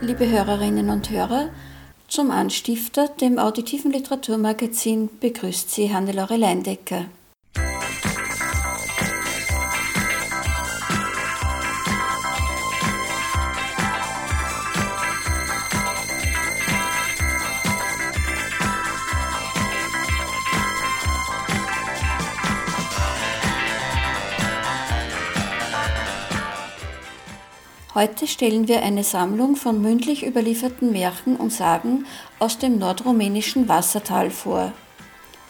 Liebe Hörerinnen und Hörer, zum Anstifter, dem auditiven Literaturmagazin, begrüßt Sie Hannelore Leindecker. Heute stellen wir eine Sammlung von mündlich überlieferten Märchen und Sagen aus dem nordrumänischen Wassertal vor.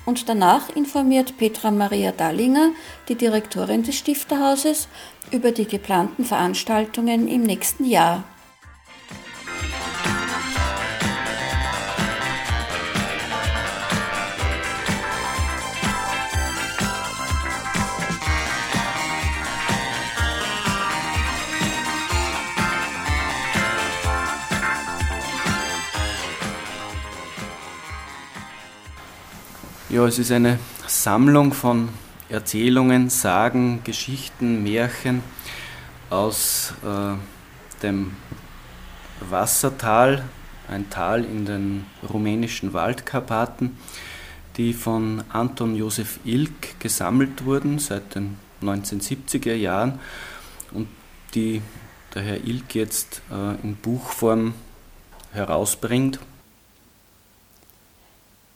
Und danach informiert Petra Maria Dallinger, die Direktorin des Stifterhauses, über die geplanten Veranstaltungen im nächsten Jahr. Ja, es ist eine Sammlung von Erzählungen, Sagen, Geschichten, Märchen aus äh, dem Wassertal, ein Tal in den rumänischen Waldkarpaten, die von Anton Josef Ilk gesammelt wurden seit den 1970er Jahren und die der Herr Ilk jetzt äh, in Buchform herausbringt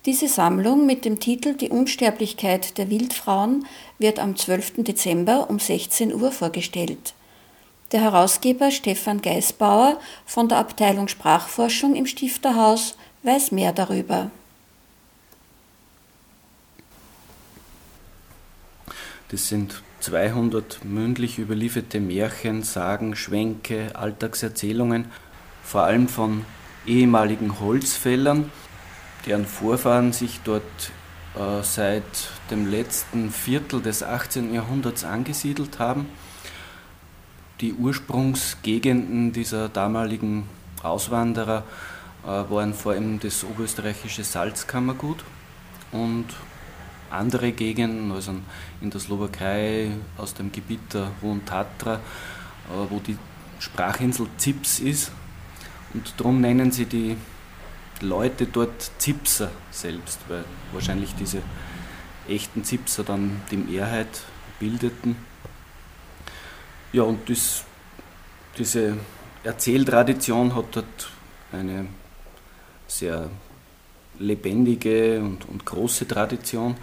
diese Sammlung mit dem Titel Die Unsterblichkeit der Wildfrauen wird am 12. Dezember um 16 Uhr vorgestellt. Der Herausgeber Stefan Geisbauer von der Abteilung Sprachforschung im Stifterhaus weiß mehr darüber. Das sind 200 mündlich überlieferte Märchen, Sagen, Schwänke, Alltagserzählungen, vor allem von ehemaligen Holzfällern, deren Vorfahren sich dort äh, seit dem letzten Viertel des 18. Jahrhunderts angesiedelt haben. Die Ursprungsgegenden dieser damaligen Auswanderer äh, waren vor allem das oberösterreichische Salzkammergut und andere Gegenden, also in der Slowakei, aus dem Gebiet der Hohen Tatra, äh, wo die Sprachinsel Zips ist. Und darum nennen sie die Leute dort Zipser selbst, weil wahrscheinlich diese echten Zipser dann die Mehrheit bildeten. Ja, und das, diese Erzähltradition hat dort eine sehr lebendige und, und große Tradition.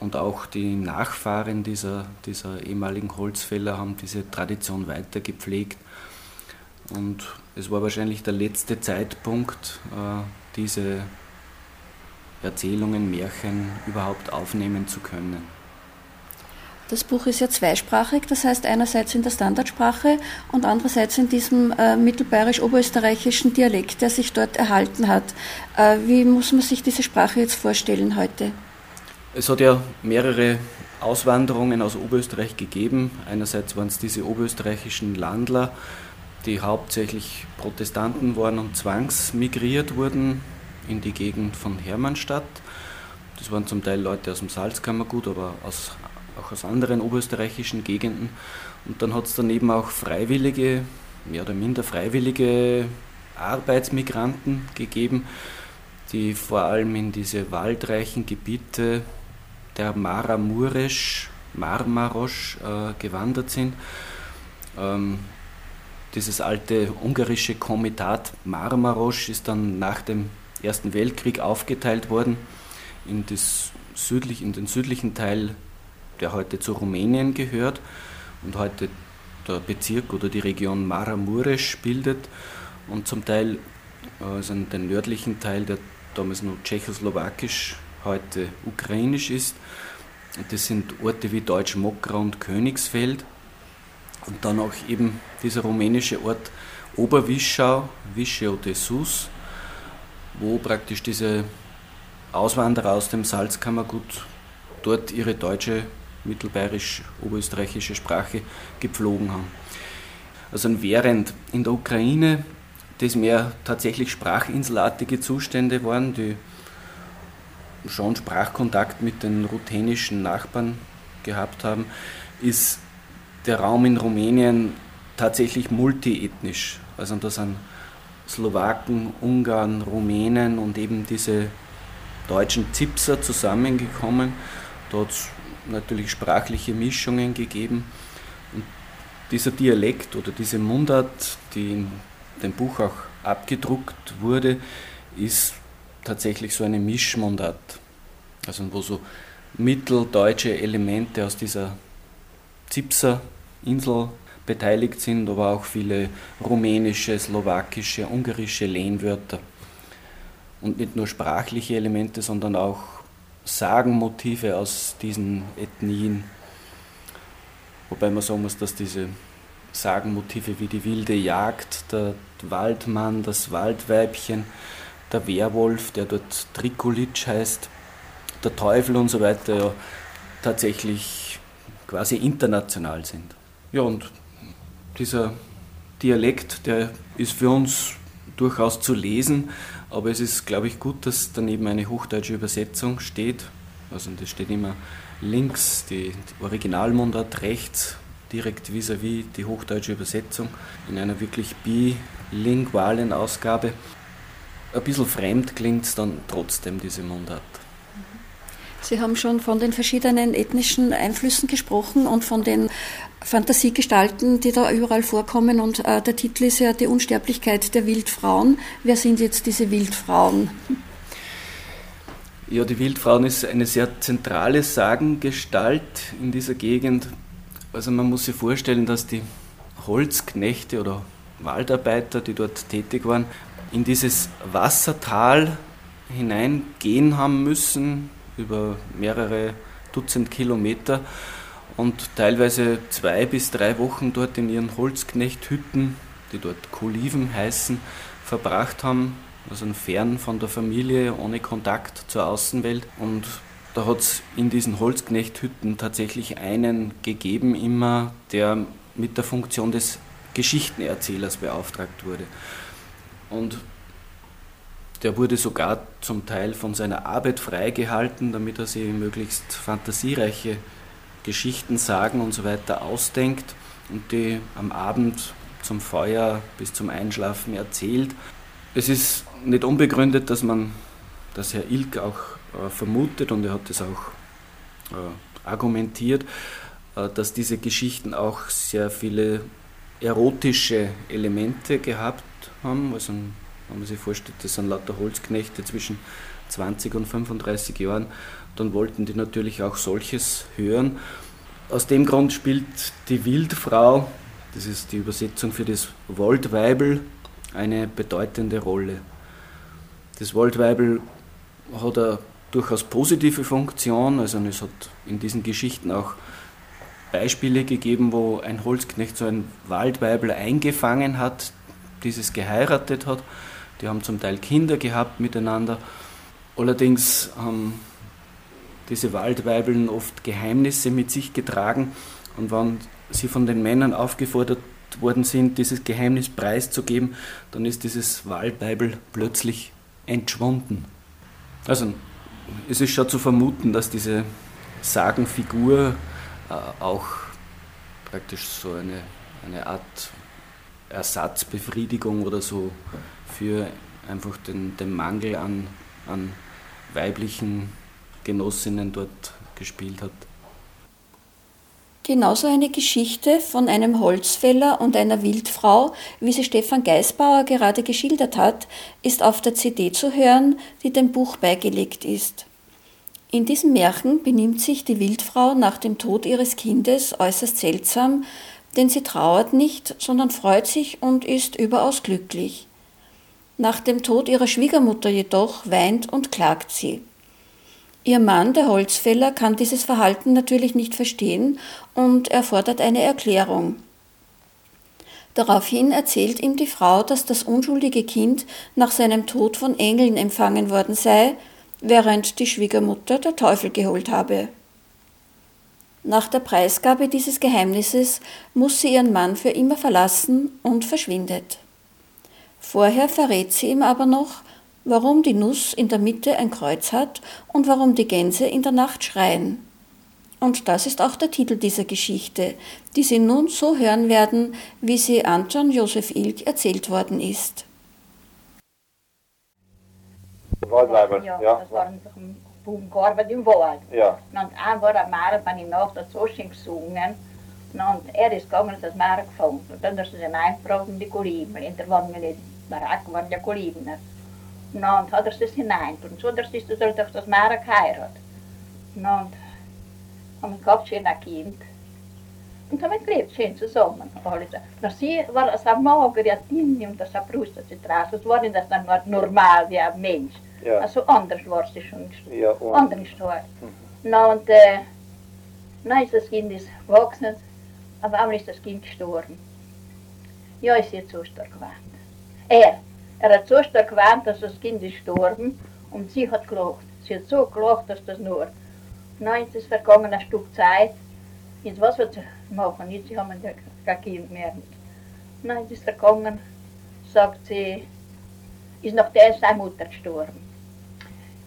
Und auch die Nachfahren dieser, dieser ehemaligen Holzfäller haben diese Tradition weiter gepflegt. Und es war wahrscheinlich der letzte Zeitpunkt, äh, diese Erzählungen, Märchen überhaupt aufnehmen zu können. Das Buch ist ja zweisprachig, das heißt einerseits in der Standardsprache und andererseits in diesem äh, mittelbayerisch-oberösterreichischen Dialekt, der sich dort erhalten hat. Äh, wie muss man sich diese Sprache jetzt vorstellen heute? Es hat ja mehrere Auswanderungen aus Oberösterreich gegeben. Einerseits waren es diese oberösterreichischen Landler, die hauptsächlich Protestanten waren und zwangsmigriert wurden in die Gegend von Hermannstadt. Das waren zum Teil Leute aus dem Salzkammergut, aber aus, auch aus anderen oberösterreichischen Gegenden. Und dann hat es daneben auch freiwillige, mehr oder minder freiwillige Arbeitsmigranten gegeben, die vor allem in diese waldreichen Gebiete der Mara Muresch, Marmarosch äh, gewandert sind. Ähm, dieses alte ungarische Komitat Marmaros ist dann nach dem Ersten Weltkrieg aufgeteilt worden in, das südlich, in den südlichen Teil, der heute zu Rumänien gehört und heute der Bezirk oder die Region Maramuresch bildet und zum Teil also den nördlichen Teil, der damals noch tschechoslowakisch, heute ukrainisch ist. Das sind Orte wie Deutsch Mokra und Königsfeld Und dann auch eben dieser rumänische Ort Oberwischau, Vischeu de Sus, wo praktisch diese Auswanderer aus dem Salzkammergut dort ihre deutsche, mittelbayerisch-oberösterreichische Sprache gepflogen haben. Also während in der Ukraine das mehr tatsächlich sprachinselartige Zustände waren, die schon Sprachkontakt mit den ruthenischen Nachbarn gehabt haben, ist der Raum in Rumänien tatsächlich multiethnisch. Also da sind Slowaken, Ungarn, Rumänen und eben diese deutschen Zipser zusammengekommen. Da hat es natürlich sprachliche Mischungen gegeben. Und dieser Dialekt oder diese Mundart, die in dem Buch auch abgedruckt wurde, ist tatsächlich so eine Mischmundart. Also wo so mitteldeutsche Elemente aus dieser Zipser Insel beteiligt sind, aber auch viele rumänische, slowakische, ungarische Lehnwörter. Und nicht nur sprachliche Elemente, sondern auch Sagenmotive aus diesen Ethnien. Wobei man sagen muss, dass diese Sagenmotive wie die wilde Jagd, der Waldmann, das Waldweibchen, der Werwolf, der dort Trikulitsch heißt, der Teufel und so weiter ja tatsächlich quasi international sind. Ja, und dieser Dialekt, der ist für uns durchaus zu lesen, aber es ist, glaube ich, gut, dass daneben eine hochdeutsche Übersetzung steht. Also das steht immer links die, Originalmundart, rechts direkt vis-à-vis -vis die hochdeutsche Übersetzung in einer wirklich bilingualen Ausgabe. Ein bisschen fremd klingt es dann trotzdem, diese Mundart. Sie haben schon von den verschiedenen ethnischen Einflüssen gesprochen und von den Fantasiegestalten, die da überall vorkommen. Und äh, der Titel ist ja Die Unsterblichkeit der Wildfrauen. Wer sind jetzt diese Wildfrauen? Ja, die Wildfrauen ist eine sehr zentrale Sagengestalt in dieser Gegend. Also man muss sich vorstellen, dass die Holzknechte oder Waldarbeiter, die dort tätig waren, in dieses Wassertal hineingehen haben müssen, über mehrere Dutzend Kilometer und teilweise zwei bis drei Wochen dort in ihren Holzknechthütten, die dort Koliven heißen, verbracht haben, also fern von der Familie, ohne Kontakt zur Außenwelt. Und da hat es in diesen Holzknechthütten tatsächlich einen gegeben, immer, der mit der Funktion des Geschichtenerzählers beauftragt wurde. Und der wurde sogar zum Teil von seiner Arbeit freigehalten, damit er sich möglichst fantasiereiche Geschichten, Sagen und so weiter ausdenkt und die am Abend zum Feuer bis zum Einschlafen erzählt. Es ist nicht unbegründet, dass man, dass Herr Ilk auch äh, vermutet und er hat es auch äh, argumentiert, äh, dass diese Geschichten auch sehr viele erotische Elemente gehabt haben. Also wenn man sich vorstellt, das sind lauter Holzknechte zwischen 20 und 35 Jahren, dann wollten die natürlich auch solches hören. Aus dem Grund spielt die Wildfrau, das ist die Übersetzung für das Woldweibel, eine bedeutende Rolle. Das Woldweibel hat eine durchaus positive Funktion, also es hat in diesen Geschichten auch Beispiele gegeben, wo ein Holzknecht so ein Waldweibel eingefangen hat, dieses geheiratet hat die haben zum Teil Kinder gehabt miteinander. Allerdings haben diese Waldweibeln oft Geheimnisse mit sich getragen und wenn sie von den Männern aufgefordert worden sind, dieses Geheimnis preiszugeben, dann ist dieses Waldweibel plötzlich entschwunden. Also es ist schon zu vermuten, dass diese Sagenfigur äh, auch praktisch so eine, eine Art Ersatzbefriedigung oder so für einfach den, den Mangel an, an weiblichen Genossinnen dort gespielt hat. Genauso eine Geschichte von einem Holzfäller und einer Wildfrau, wie sie Stefan Geisbauer gerade geschildert hat, ist auf der CD zu hören, die dem Buch beigelegt ist. In diesem Märchen benimmt sich die Wildfrau nach dem Tod ihres Kindes äußerst seltsam, denn sie trauert nicht, sondern freut sich und ist überaus glücklich. Nach dem Tod ihrer Schwiegermutter jedoch weint und klagt sie. Ihr Mann, der Holzfäller, kann dieses Verhalten natürlich nicht verstehen und er fordert eine Erklärung. Daraufhin erzählt ihm die Frau, dass das unschuldige Kind nach seinem Tod von Engeln empfangen worden sei, während die Schwiegermutter der Teufel geholt habe. Nach der Preisgabe dieses Geheimnisses muss sie ihren Mann für immer verlassen und verschwindet. Vorher verrät sie ihm aber noch, warum die Nuss in der Mitte ein Kreuz hat und warum die Gänse in der Nacht schreien. Und das ist auch der Titel dieser Geschichte, die Sie nun so hören werden, wie sie Anton Josef Ilk erzählt worden ist. Waldweiber, ja. ja. Das vom gearbeitet im Wald. Ja. Und einmal am Meer bin ich nach der Zosching gesungen. Und er ist gegangen und das Meer gefunden. Und dann ist er in die Kolibel. Und da waren wir nicht, Barack waren ja Kolibner. Und hat er das hinein. Und so, dass ist er durch das Meer geheiratet. Und haben wir gehabt, schön ein Kind. Und haben gelebt, schön zusammen. Alles. Na, sie war so mager, ja, dünn und das Brust, das Das war nicht das normal wie ein Mensch. Ja. Also anders war sie schon ja, anders gestorben. Mhm. Na, und äh, na ist das Kind ist gewachsen, aber einmal ist das Kind gestorben. Ja, ist jetzt so stark geweint. Er, er hat so stark geweint, dass das Kind ist gestorben und sie hat gelacht. Sie hat so gelacht, dass das nur. Na, jetzt ist vergangen ein Stück Zeit. Jetzt was wird sie machen? Jetzt haben wir kein Kind mehr. Na, jetzt ist vergangen, sagt sie, ist noch der seine Mutter gestorben.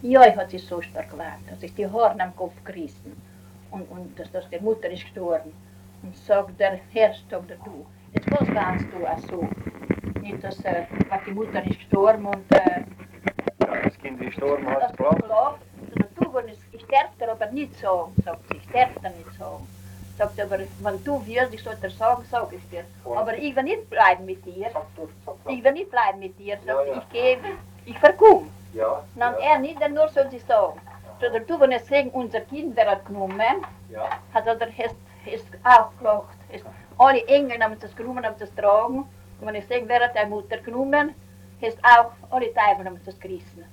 Ja, ich hat sich so stark geweint, hat sich die Haare am Kopf gerissen. Und, und dass, dass die Mutter ist gestorben. Und sagt der Herr, sagt er, du, jetzt was weinst du auch so? Nicht, dass äh, die Mutter ist gestorben und... Äh, ja, das Kind ist gestorben, hat es. Du, wenn ich, ich darf dir aber nicht sagen, sagt sie, ich darf dir nicht sagen. Sagt aber, wenn du willst, ich soll dir sagen, sag ich dir. Aber ich will nicht bleiben mit dir. Ich will nicht bleiben mit dir, sagt ja, ja. ich gehe, ich verkomme. Ja. Dann ja. er nicht, dann nur soll sie sagen. Sondern du, wenn er sagen, unser Kind der hat genommen, ja. hat er hast, hast auch gelacht. Hast, alle Engel haben das genommen, haben das tragen. Und wenn ich sage, wer hat deine Mutter genommen, hast auch alle Teufel haben das gerissen.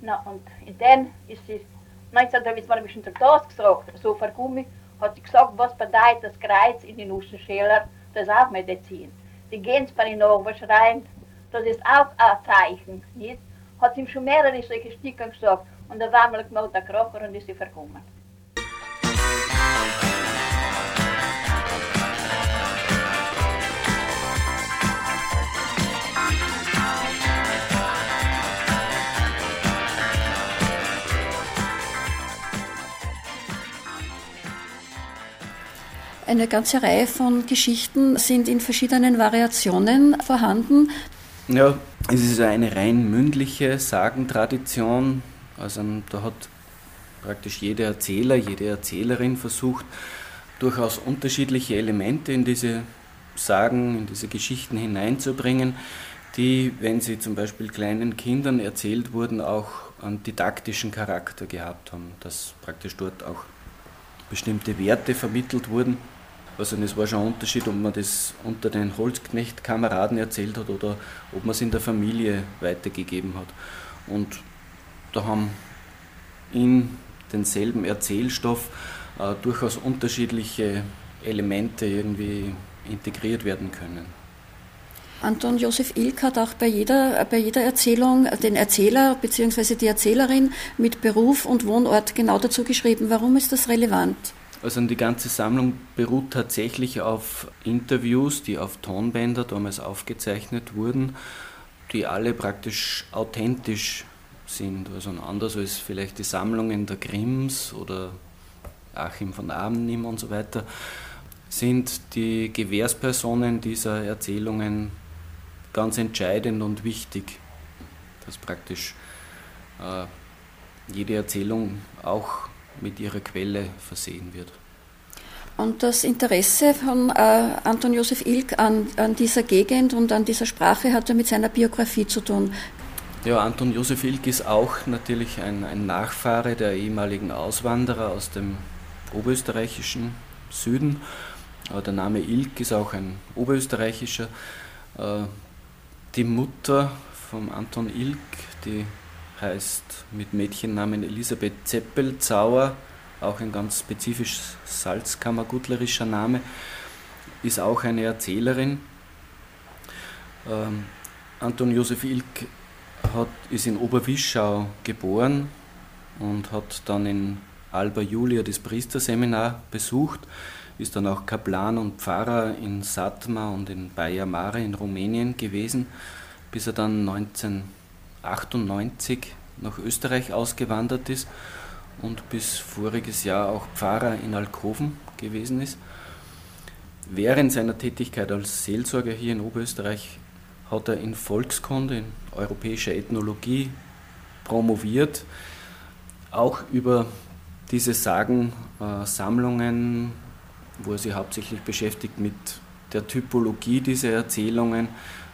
Na, und in den ist sie, 1930 war ein bisschen das gesagt, so vergummig, hat sie gesagt, was bedeutet das Kreuz in den Nuschenschäler, das ist auch Medizin. Die gehen bei den Nachbarn das ist auch ein Zeichen, nicht? Hat ihm schon mehrere solche Stücke gesagt. Und da war mal gemacht der Krocher und ist sie verkommen. Eine ganze Reihe von Geschichten sind in verschiedenen Variationen vorhanden. Ja, es ist eine rein mündliche Sagentradition. Also da hat praktisch jeder Erzähler, jede Erzählerin versucht, durchaus unterschiedliche Elemente in diese Sagen, in diese Geschichten hineinzubringen, die, wenn sie zum Beispiel kleinen Kindern erzählt wurden, auch einen didaktischen Charakter gehabt haben, dass praktisch dort auch bestimmte Werte vermittelt wurden. Also es war schon ein Unterschied, ob man das unter den Holzknecht-Kameraden erzählt hat oder ob man es in der Familie weitergegeben hat. Und da haben in denselben Erzählstoff äh, durchaus unterschiedliche Elemente irgendwie integriert werden können. Anton Josef Ilk hat auch bei jeder, bei jeder Erzählung den Erzähler bzw. die Erzählerin mit Beruf und Wohnort genau dazu geschrieben. Warum ist das relevant? Also die ganze Sammlung beruht tatsächlich auf Interviews, die auf Tonbänder damals aufgezeichnet wurden, die alle praktisch authentisch sind. Also anders als vielleicht die Sammlungen der Grimms oder Achim von Arnim und so weiter, sind die Gewährspersonen dieser Erzählungen ganz entscheidend und wichtig, dass praktisch äh, jede Erzählung auch mit ihrer Quelle versehen wird. Und das Interesse von äh, Anton Josef Ilk an, an dieser Gegend und an dieser Sprache hat ja mit seiner Biografie zu tun. Ja, Anton Josef Ilk ist auch natürlich ein, ein Nachfahre der ehemaligen Auswanderer aus dem oberösterreichischen Süden. Aber der Name Ilk ist auch ein oberösterreichischer. Äh, die Mutter von Anton Ilk, die heißt mit Mädchennamen Elisabeth Zeppelzauer, auch ein ganz spezifisch salzkammergutlerischer Name. ist auch eine Erzählerin. Ähm, Anton Josef Ilk hat, ist in Oberwischau geboren und hat dann in Alba Julia das Priesterseminar besucht, ist dann auch Kaplan und Pfarrer in Satma und in Baia Mare in Rumänien gewesen, bis er dann 1998 nach Österreich ausgewandert ist und bis voriges Jahr auch Pfarrer in Alkoven gewesen ist. Während seiner Tätigkeit als Seelsorger hier in Oberösterreich hat er in Volkskunde, in europäischer Ethnologie promoviert, auch über diese Sagensammlungen, wo er sich hauptsächlich beschäftigt mit der Typologie dieser Erzählungen.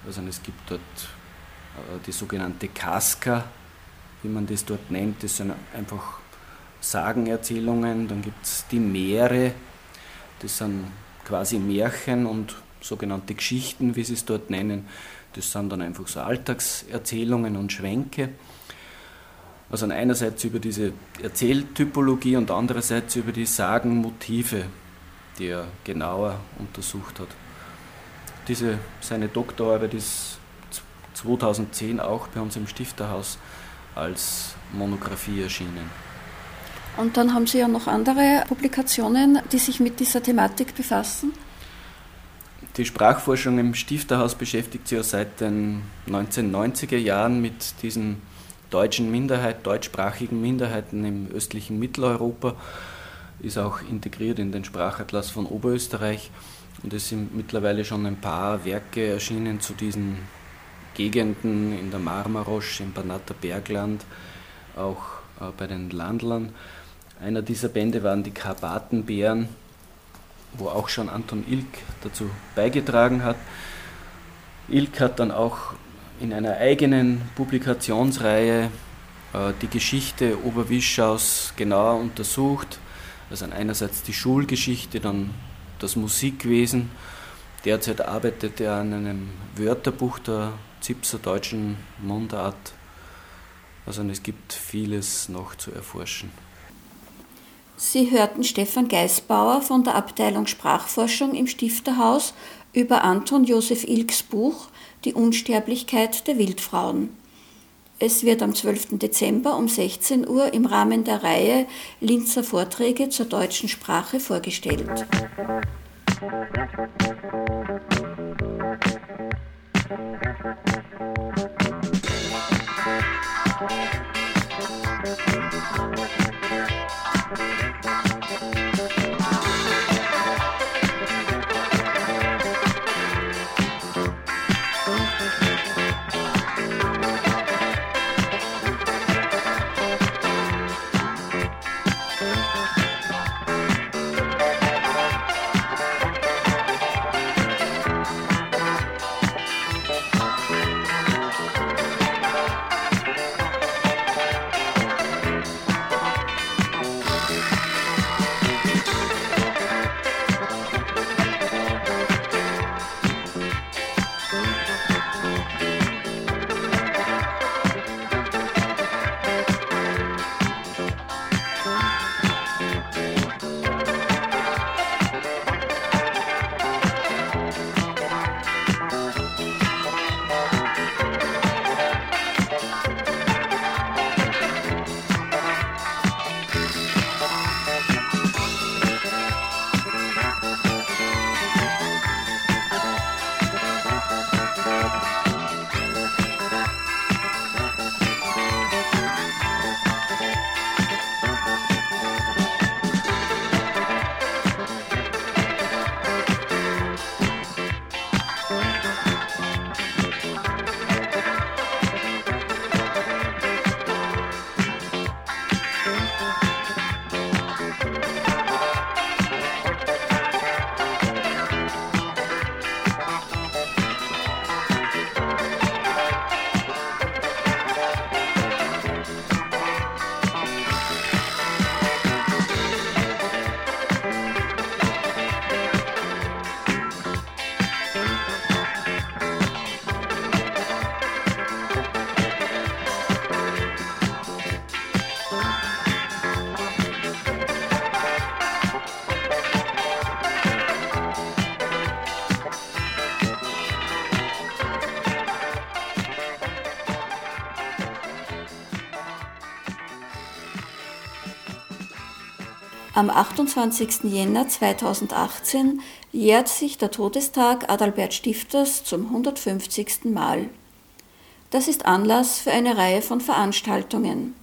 Also es gibt dort die sogenannte Casca, wie man das dort nennt. Das sind einfach Sagenerzählungen. Dann gibt es die Meere, das sind quasi Märchen und sogenannte Geschichten, wie sie es dort nennen. Das sind dann einfach so Alltagserzählungen und Schwänke. Also einerseits über diese Erzähltypologie und andererseits über die Sagenmotive, die er genauer untersucht hat. Diese, seine Doktorarbeit ist 2010 auch bei uns im Stifterhaus als Monographie erschienen. Und dann haben Sie ja noch andere Publikationen, die sich mit dieser Thematik befassen? Die Sprachforschung im Stifterhaus beschäftigt sich ja seit den 1990er Jahren mit diesen deutschen Minderheit, deutschsprachigen Minderheiten im östlichen Mitteleuropa, ist auch integriert in den Sprachatlas von Oberösterreich und es sind mittlerweile schon ein paar Werke erschienen zu diesen Gegenden in der Marmarosch, im Banater Bergland, auch äh, bei den Landlern. Einer dieser Bände waren die Karpatenbären, wo auch schon Anton Ilk dazu beigetragen hat. Ilk hat dann auch in einer eigenen Publikationsreihe äh, die Geschichte Oberwischaus genauer untersucht. Also einerseits die Schulgeschichte, dann das Musikwesen. Derzeit arbeitet er an einem Wörterbuch der Zipser deutschen Mundart. Also es gibt vieles noch zu erforschen. Sie hörten Stefan Geisbauer von der Abteilung Sprachforschung im Stifterhaus über Anton Josef Ilks Buch Die Unsterblichkeit der Wildfrauen. Es wird am 12. Dezember um 16 Uhr im Rahmen der Reihe Linzer Vorträge zur deutschen Sprache vorgestellt. Musik Am 28. Jänner 2018 jährt sich der Todestag Adalbert Stifters zum 150. Mal. Das ist Anlass für eine Reihe von Veranstaltungen.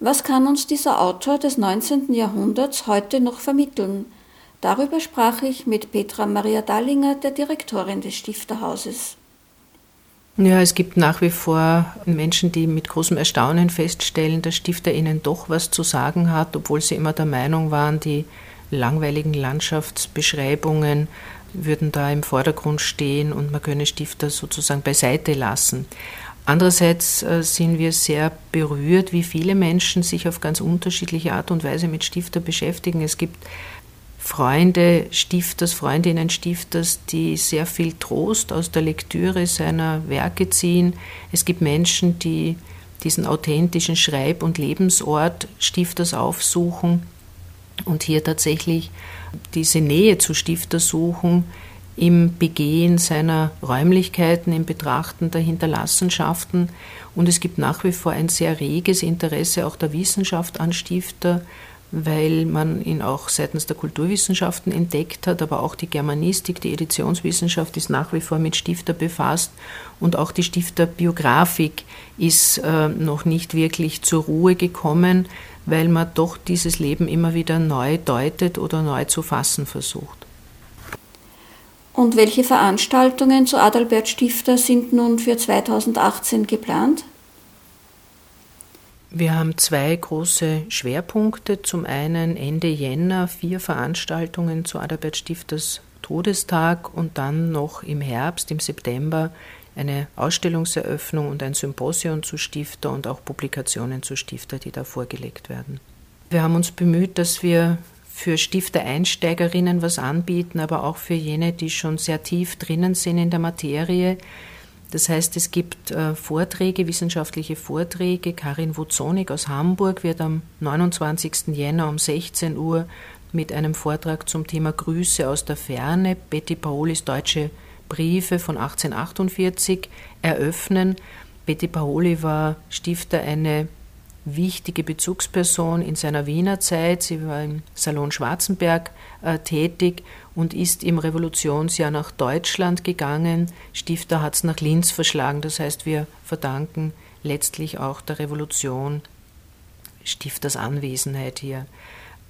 Was kann uns dieser Autor des 19. Jahrhunderts heute noch vermitteln? Darüber sprach ich mit Petra Maria Dallinger, der Direktorin des Stifterhauses. Ja, es gibt nach wie vor Menschen, die mit großem Erstaunen feststellen, dass Stifter ihnen doch was zu sagen hat, obwohl sie immer der Meinung waren, die langweiligen Landschaftsbeschreibungen würden da im Vordergrund stehen und man könne Stifter sozusagen beiseite lassen. Andererseits äh, sind wir sehr berührt, wie viele Menschen sich auf ganz unterschiedliche Art und Weise mit Stifter beschäftigen. Es gibt Freunde Stifters, Freundinnen Stifters, die sehr viel Trost aus der Lektüre seiner Werke ziehen. Es gibt Menschen, die diesen authentischen Schreib- und Lebensort Stifters aufsuchen und hier tatsächlich diese Nähe zu Stifter suchen im Begehen seiner Räumlichkeiten, im Betrachten der Hinterlassenschaften. Und es gibt nach wie vor ein sehr reges Interesse auch der Wissenschaft an Stifter weil man ihn auch seitens der Kulturwissenschaften entdeckt hat, aber auch die Germanistik, die Editionswissenschaft ist nach wie vor mit Stifter befasst und auch die Stifterbiografik ist äh, noch nicht wirklich zur Ruhe gekommen, weil man doch dieses Leben immer wieder neu deutet oder neu zu fassen versucht. Und welche Veranstaltungen zu Adalbert Stifter sind nun für 2018 geplant? Wir haben zwei große Schwerpunkte. Zum einen Ende Jänner vier Veranstaltungen zu Adalbert Stifters Todestag und dann noch im Herbst, im September, eine Ausstellungseröffnung und ein Symposium zu Stifter und auch Publikationen zu Stifter, die da vorgelegt werden. Wir haben uns bemüht, dass wir für Stifter-Einsteigerinnen was anbieten, aber auch für jene, die schon sehr tief drinnen sind in der Materie, das heißt, es gibt äh, Vorträge, wissenschaftliche Vorträge. Karin Wuzonik aus Hamburg wird am 29. Jänner um 16 Uhr mit einem Vortrag zum Thema Grüße aus der Ferne, Betty Paolis Deutsche Briefe von 1848 eröffnen. Betty Paoli war Stifter eine wichtige Bezugsperson in seiner Wiener Zeit. Sie war im Salon Schwarzenberg äh, tätig und ist im Revolutionsjahr nach Deutschland gegangen. Stifter hat es nach Linz verschlagen. Das heißt, wir verdanken letztlich auch der Revolution Stifters Anwesenheit hier.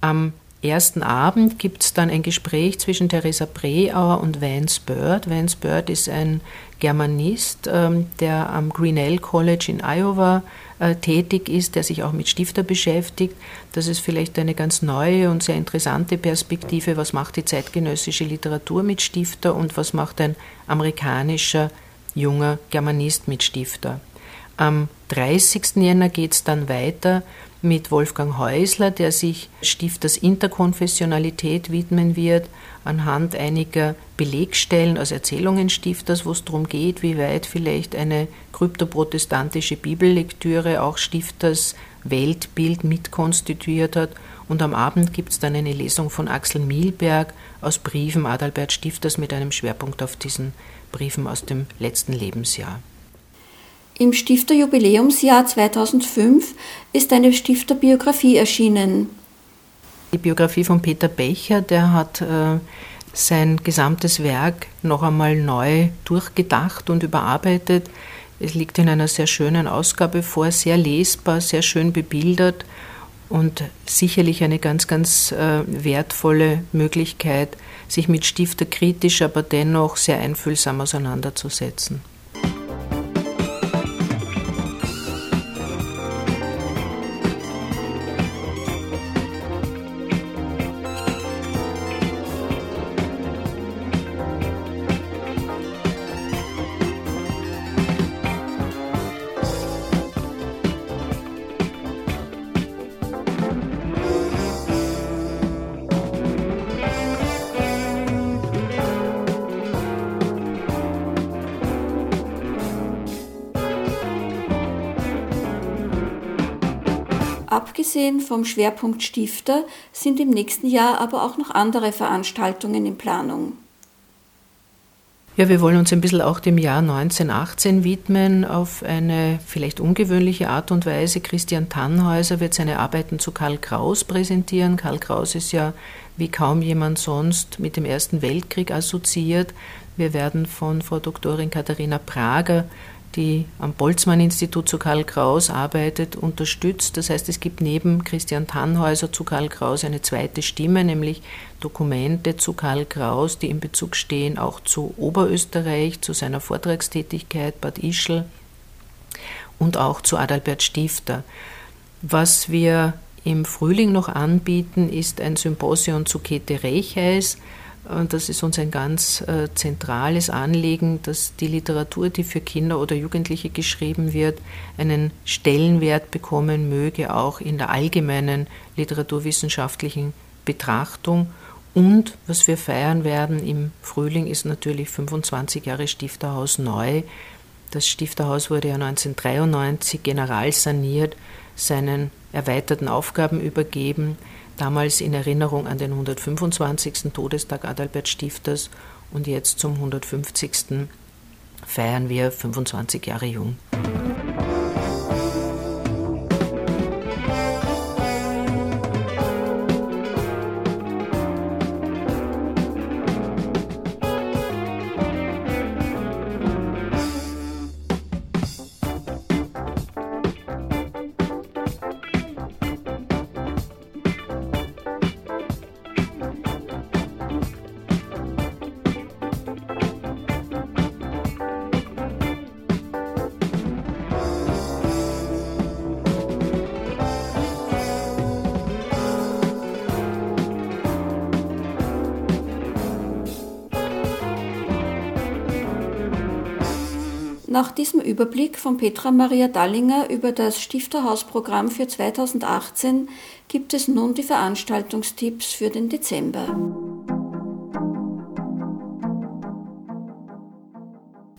Am ersten Abend gibt es dann ein Gespräch zwischen Theresa Breauer und Vance Bird. Vance Bird ist ein Germanist, ähm, der am Grinnell College in Iowa äh, tätig ist, der sich auch mit Stifter beschäftigt. Das ist vielleicht eine ganz neue und sehr interessante Perspektive. Was macht die zeitgenössische Literatur mit Stifter und was macht ein amerikanischer junger Germanist mit Stifter? Am 30. Jänner geht es dann weiter mit Wolfgang Häusler, der sich Stifters Interkonfessionalität widmen wird, anhand einiger Belegstellen aus Erzählungen Stifters, wo es darum geht, wie weit vielleicht eine kryptoprotestantische Bibellektüre auch Stifters Weltbild mitkonstituiert hat. Und am Abend gibt es dann eine Lesung von Axel Mielberg aus Briefen Adalbert Stifters mit einem Schwerpunkt auf diesen Briefen aus dem letzten Lebensjahr. Im Stifterjubiläumsjahr 2005 ist eine Stifterbiografie erschienen. Die Biografie von Peter Becher, der hat äh, sein gesamtes Werk noch einmal neu durchgedacht und überarbeitet. Es liegt in einer sehr schönen Ausgabe vor, sehr lesbar, sehr schön bebildert und sicherlich eine ganz, ganz äh, wertvolle Möglichkeit, sich mit Stifter kritisch, aber dennoch sehr einfühlsam auseinanderzusetzen. Vom Schwerpunkt Stifter sind im nächsten Jahr aber auch noch andere Veranstaltungen in Planung. Ja, wir wollen uns ein bisschen auch dem Jahr 1918 widmen, auf eine vielleicht ungewöhnliche Art und Weise. Christian Tannhäuser wird seine Arbeiten zu Karl Kraus präsentieren. Karl Kraus ist ja wie kaum jemand sonst mit dem Ersten Weltkrieg assoziiert. Wir werden von Frau Doktorin Katharina Prager die am Boltzmann-Institut zu Karl Kraus arbeitet, unterstützt. Das heißt, es gibt neben Christian Tannhäuser zu Karl Kraus eine zweite Stimme, nämlich Dokumente zu Karl Kraus, die in Bezug stehen auch zu Oberösterreich, zu seiner Vortragstätigkeit, Bad Ischl und auch zu Adalbert Stifter. Was wir im Frühling noch anbieten, ist ein Symposion zu Käthe Recheis, und das ist uns ein ganz äh, zentrales Anliegen, dass die Literatur, die für Kinder oder Jugendliche geschrieben wird, einen Stellenwert bekommen möge, auch in der allgemeinen literaturwissenschaftlichen Betrachtung. Und was wir feiern werden im Frühling ist natürlich 25 Jahre Stifterhaus neu. Das Stifterhaus wurde ja 1993 generalsaniert, seinen erweiterten Aufgaben übergeben damals in Erinnerung an den 125. Todestag Adalbert Stifters und jetzt zum 150. feiern wir 25 Jahre jung. Nach diesem Überblick von Petra Maria Dallinger über das Stifterhausprogramm für 2018 gibt es nun die Veranstaltungstipps für den Dezember.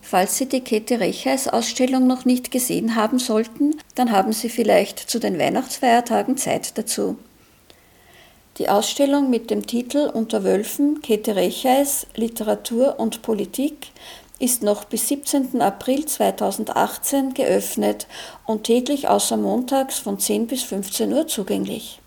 Falls Sie die Käthe Recheis Ausstellung noch nicht gesehen haben sollten, dann haben Sie vielleicht zu den Weihnachtsfeiertagen Zeit dazu. Die Ausstellung mit dem Titel Unter Wölfen Käthe Recheis Literatur und Politik ist noch bis 17. April 2018 geöffnet und täglich außer montags von 10 bis 15 Uhr zugänglich.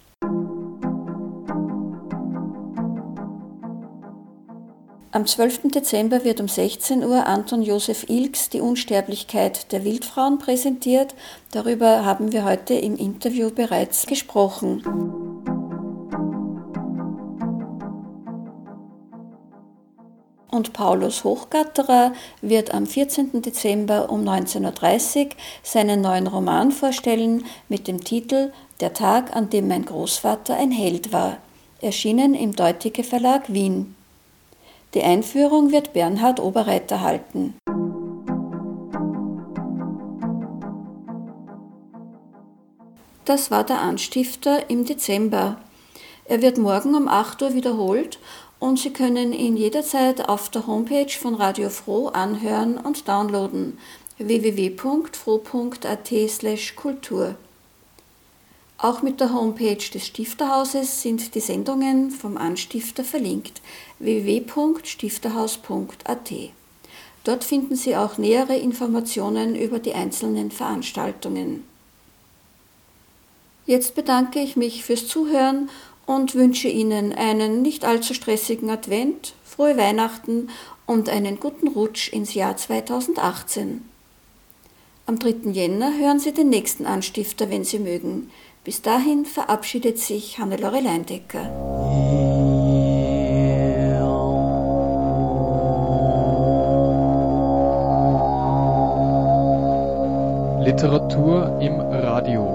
Am 12. Dezember wird um 16 Uhr Anton Josef Ilks Die Unsterblichkeit der Wildfrauen präsentiert. Darüber haben wir heute im Interview bereits gesprochen. Und Paulus Hochgatterer wird am 14. Dezember um 19.30 Uhr seinen neuen Roman vorstellen mit dem Titel Der Tag, an dem mein Großvater ein Held war, erschienen im Deutige Verlag Wien. Die Einführung wird Bernhard Oberreiter halten. Das war der Anstifter im Dezember. Er wird morgen um 8 Uhr wiederholt und Sie können ihn jederzeit auf der Homepage von Radio Froh anhören und downloaden www.froh.at/kultur. Auch mit der Homepage des Stifterhauses sind die Sendungen vom Anstifter verlinkt www.stifterhaus.at. Dort finden Sie auch nähere Informationen über die einzelnen Veranstaltungen. Jetzt bedanke ich mich fürs Zuhören und wünsche Ihnen einen nicht allzu stressigen Advent, frohe Weihnachten und einen guten Rutsch ins Jahr 2018. Am 3. Jänner hören Sie den nächsten Anstifter, wenn Sie mögen. Bis dahin verabschiedet sich Hannelore Leindecker. Literatur im Radio.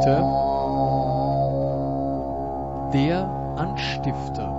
Heute der Anstifter.